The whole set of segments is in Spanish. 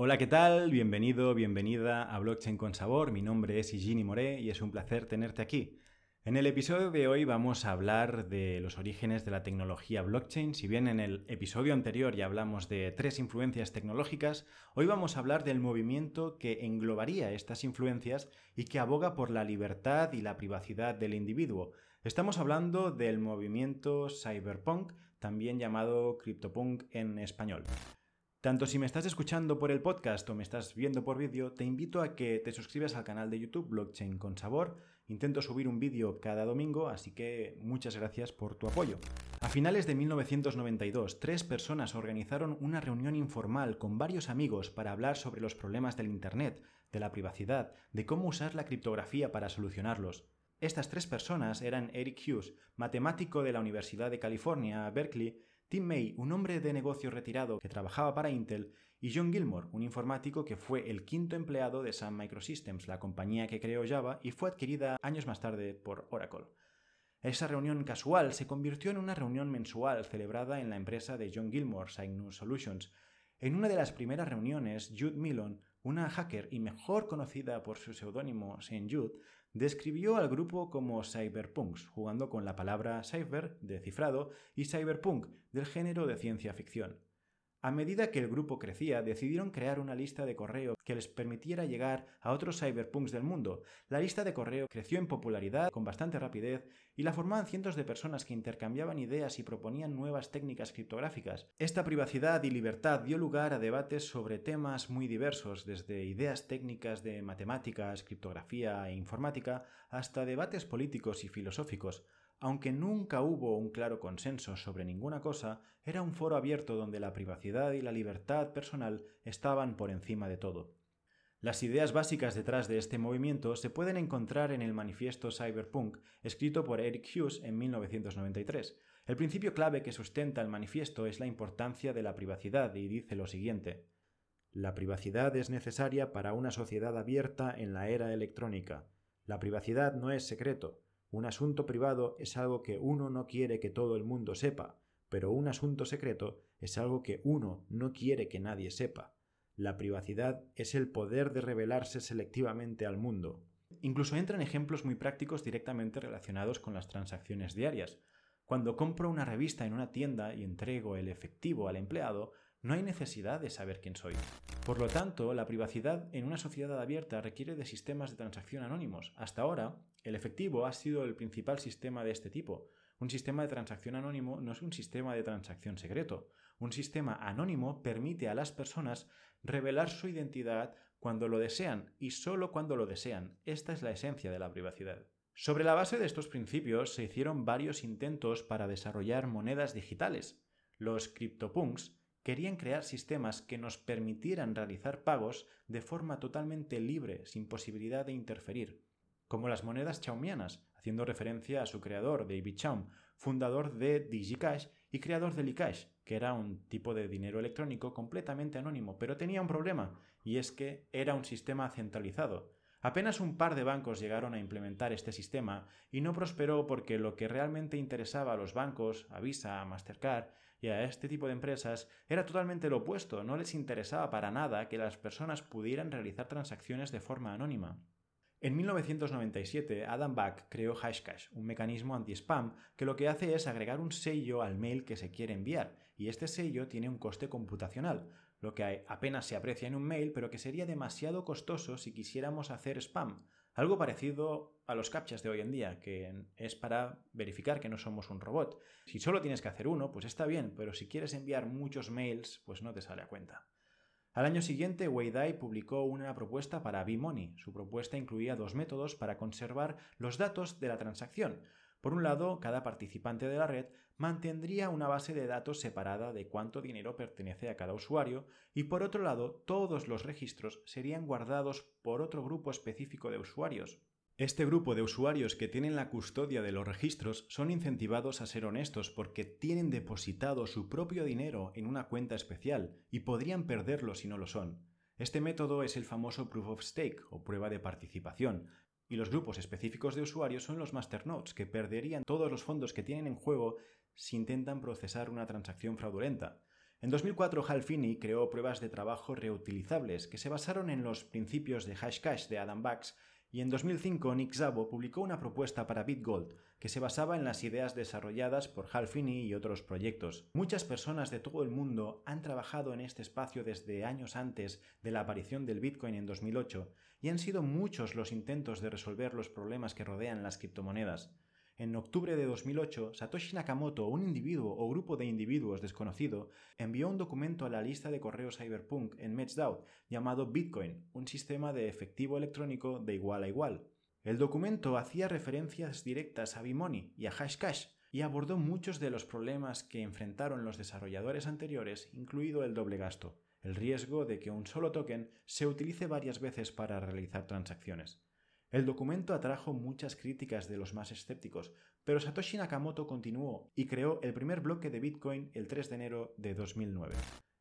Hola, ¿qué tal? Bienvenido, bienvenida a Blockchain con Sabor. Mi nombre es Igini Moré y es un placer tenerte aquí. En el episodio de hoy vamos a hablar de los orígenes de la tecnología blockchain. Si bien en el episodio anterior ya hablamos de tres influencias tecnológicas, hoy vamos a hablar del movimiento que englobaría estas influencias y que aboga por la libertad y la privacidad del individuo. Estamos hablando del movimiento cyberpunk, también llamado CryptoPunk en español. Tanto si me estás escuchando por el podcast o me estás viendo por vídeo, te invito a que te suscribas al canal de YouTube Blockchain con Sabor. Intento subir un vídeo cada domingo, así que muchas gracias por tu apoyo. A finales de 1992, tres personas organizaron una reunión informal con varios amigos para hablar sobre los problemas del Internet, de la privacidad, de cómo usar la criptografía para solucionarlos. Estas tres personas eran Eric Hughes, matemático de la Universidad de California, Berkeley, Tim May, un hombre de negocio retirado que trabajaba para Intel, y John Gilmore, un informático que fue el quinto empleado de Sun Microsystems, la compañía que creó Java y fue adquirida años más tarde por Oracle. Esa reunión casual se convirtió en una reunión mensual celebrada en la empresa de John Gilmore, Cygnus Solutions. En una de las primeras reuniones, Jude Milon, una hacker y mejor conocida por su seudónimo Saint Jude, describió al grupo como cyberpunks, jugando con la palabra cyber, de cifrado, y cyberpunk, del género de ciencia ficción. A medida que el grupo crecía, decidieron crear una lista de correo que les permitiera llegar a otros cyberpunks del mundo. La lista de correo creció en popularidad con bastante rapidez y la formaban cientos de personas que intercambiaban ideas y proponían nuevas técnicas criptográficas. Esta privacidad y libertad dio lugar a debates sobre temas muy diversos, desde ideas técnicas de matemáticas, criptografía e informática, hasta debates políticos y filosóficos. Aunque nunca hubo un claro consenso sobre ninguna cosa, era un foro abierto donde la privacidad y la libertad personal estaban por encima de todo. Las ideas básicas detrás de este movimiento se pueden encontrar en el manifiesto Cyberpunk, escrito por Eric Hughes en 1993. El principio clave que sustenta el manifiesto es la importancia de la privacidad y dice lo siguiente. La privacidad es necesaria para una sociedad abierta en la era electrónica. La privacidad no es secreto, un asunto privado es algo que uno no quiere que todo el mundo sepa, pero un asunto secreto es algo que uno no quiere que nadie sepa. La privacidad es el poder de revelarse selectivamente al mundo. Incluso entran ejemplos muy prácticos directamente relacionados con las transacciones diarias. Cuando compro una revista en una tienda y entrego el efectivo al empleado, no hay necesidad de saber quién soy. Por lo tanto, la privacidad en una sociedad abierta requiere de sistemas de transacción anónimos. Hasta ahora, el efectivo ha sido el principal sistema de este tipo. Un sistema de transacción anónimo no es un sistema de transacción secreto. Un sistema anónimo permite a las personas revelar su identidad cuando lo desean y solo cuando lo desean. Esta es la esencia de la privacidad. Sobre la base de estos principios se hicieron varios intentos para desarrollar monedas digitales. Los CryptoPunks querían crear sistemas que nos permitieran realizar pagos de forma totalmente libre, sin posibilidad de interferir, como las monedas chaumianas, haciendo referencia a su creador, David Chaum, fundador de DigiCash y creador de Licash, que era un tipo de dinero electrónico completamente anónimo, pero tenía un problema, y es que era un sistema centralizado, Apenas un par de bancos llegaron a implementar este sistema y no prosperó porque lo que realmente interesaba a los bancos, a Visa, a Mastercard y a este tipo de empresas era totalmente lo opuesto, no les interesaba para nada que las personas pudieran realizar transacciones de forma anónima. En 1997, Adam Back creó Hashcash, un mecanismo anti-spam que lo que hace es agregar un sello al mail que se quiere enviar, y este sello tiene un coste computacional, lo que apenas se aprecia en un mail, pero que sería demasiado costoso si quisiéramos hacer spam. Algo parecido a los captchas de hoy en día, que es para verificar que no somos un robot. Si solo tienes que hacer uno, pues está bien, pero si quieres enviar muchos mails, pues no te sale a cuenta. Al año siguiente, Weidai publicó una propuesta para B-Money. Su propuesta incluía dos métodos para conservar los datos de la transacción. Por un lado, cada participante de la red mantendría una base de datos separada de cuánto dinero pertenece a cada usuario y por otro lado, todos los registros serían guardados por otro grupo específico de usuarios. Este grupo de usuarios que tienen la custodia de los registros son incentivados a ser honestos porque tienen depositado su propio dinero en una cuenta especial y podrían perderlo si no lo son. Este método es el famoso proof of stake o prueba de participación, y los grupos específicos de usuarios son los masternodes, que perderían todos los fondos que tienen en juego si intentan procesar una transacción fraudulenta. En 2004, Hal Finney creó pruebas de trabajo reutilizables que se basaron en los principios de Hashcash de Adam Bax y en 2005 Nick Szabo publicó una propuesta para BitGold que se basaba en las ideas desarrolladas por Hal Finney y otros proyectos. Muchas personas de todo el mundo han trabajado en este espacio desde años antes de la aparición del Bitcoin en 2008 y han sido muchos los intentos de resolver los problemas que rodean las criptomonedas. En octubre de 2008, Satoshi Nakamoto, un individuo o grupo de individuos desconocido, envió un documento a la lista de correos cyberpunk en MageDAO llamado Bitcoin, un sistema de efectivo electrónico de igual a igual. El documento hacía referencias directas a Bimoni y a Hashcash y abordó muchos de los problemas que enfrentaron los desarrolladores anteriores, incluido el doble gasto, el riesgo de que un solo token se utilice varias veces para realizar transacciones. El documento atrajo muchas críticas de los más escépticos, pero Satoshi Nakamoto continuó y creó el primer bloque de Bitcoin el 3 de enero de 2009.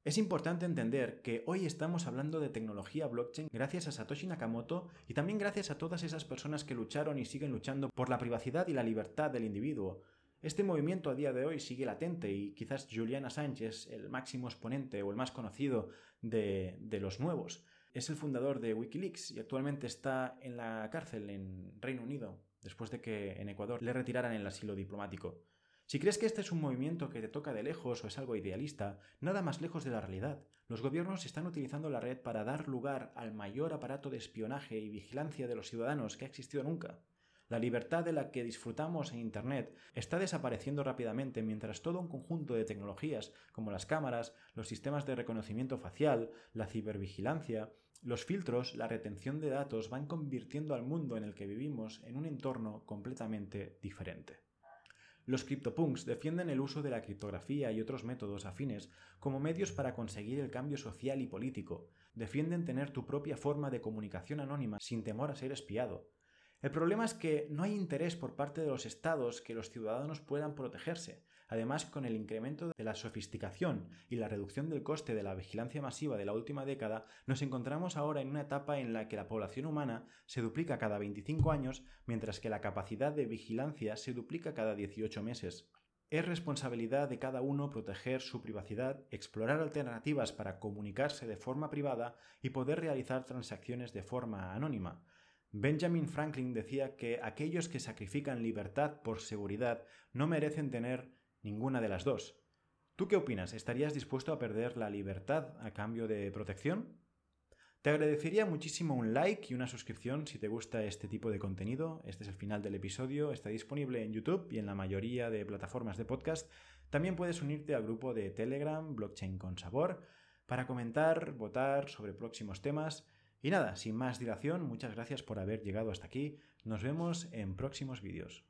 Es importante entender que hoy estamos hablando de tecnología blockchain gracias a Satoshi Nakamoto y también gracias a todas esas personas que lucharon y siguen luchando por la privacidad y la libertad del individuo. Este movimiento a día de hoy sigue latente y quizás Julian Assange es el máximo exponente o el más conocido de, de los nuevos. Es el fundador de Wikileaks y actualmente está en la cárcel en Reino Unido, después de que en Ecuador le retiraran el asilo diplomático. Si crees que este es un movimiento que te toca de lejos o es algo idealista, nada más lejos de la realidad. Los gobiernos están utilizando la red para dar lugar al mayor aparato de espionaje y vigilancia de los ciudadanos que ha existido nunca. La libertad de la que disfrutamos en Internet está desapareciendo rápidamente mientras todo un conjunto de tecnologías como las cámaras, los sistemas de reconocimiento facial, la cibervigilancia, los filtros, la retención de datos van convirtiendo al mundo en el que vivimos en un entorno completamente diferente. Los CryptoPunks defienden el uso de la criptografía y otros métodos afines como medios para conseguir el cambio social y político. Defienden tener tu propia forma de comunicación anónima sin temor a ser espiado. El problema es que no hay interés por parte de los estados que los ciudadanos puedan protegerse. Además, con el incremento de la sofisticación y la reducción del coste de la vigilancia masiva de la última década, nos encontramos ahora en una etapa en la que la población humana se duplica cada 25 años, mientras que la capacidad de vigilancia se duplica cada 18 meses. Es responsabilidad de cada uno proteger su privacidad, explorar alternativas para comunicarse de forma privada y poder realizar transacciones de forma anónima. Benjamin Franklin decía que aquellos que sacrifican libertad por seguridad no merecen tener ninguna de las dos. ¿Tú qué opinas? ¿Estarías dispuesto a perder la libertad a cambio de protección? Te agradecería muchísimo un like y una suscripción si te gusta este tipo de contenido. Este es el final del episodio, está disponible en YouTube y en la mayoría de plataformas de podcast. También puedes unirte al grupo de Telegram Blockchain con Sabor para comentar, votar sobre próximos temas y nada, sin más dilación, muchas gracias por haber llegado hasta aquí. Nos vemos en próximos vídeos.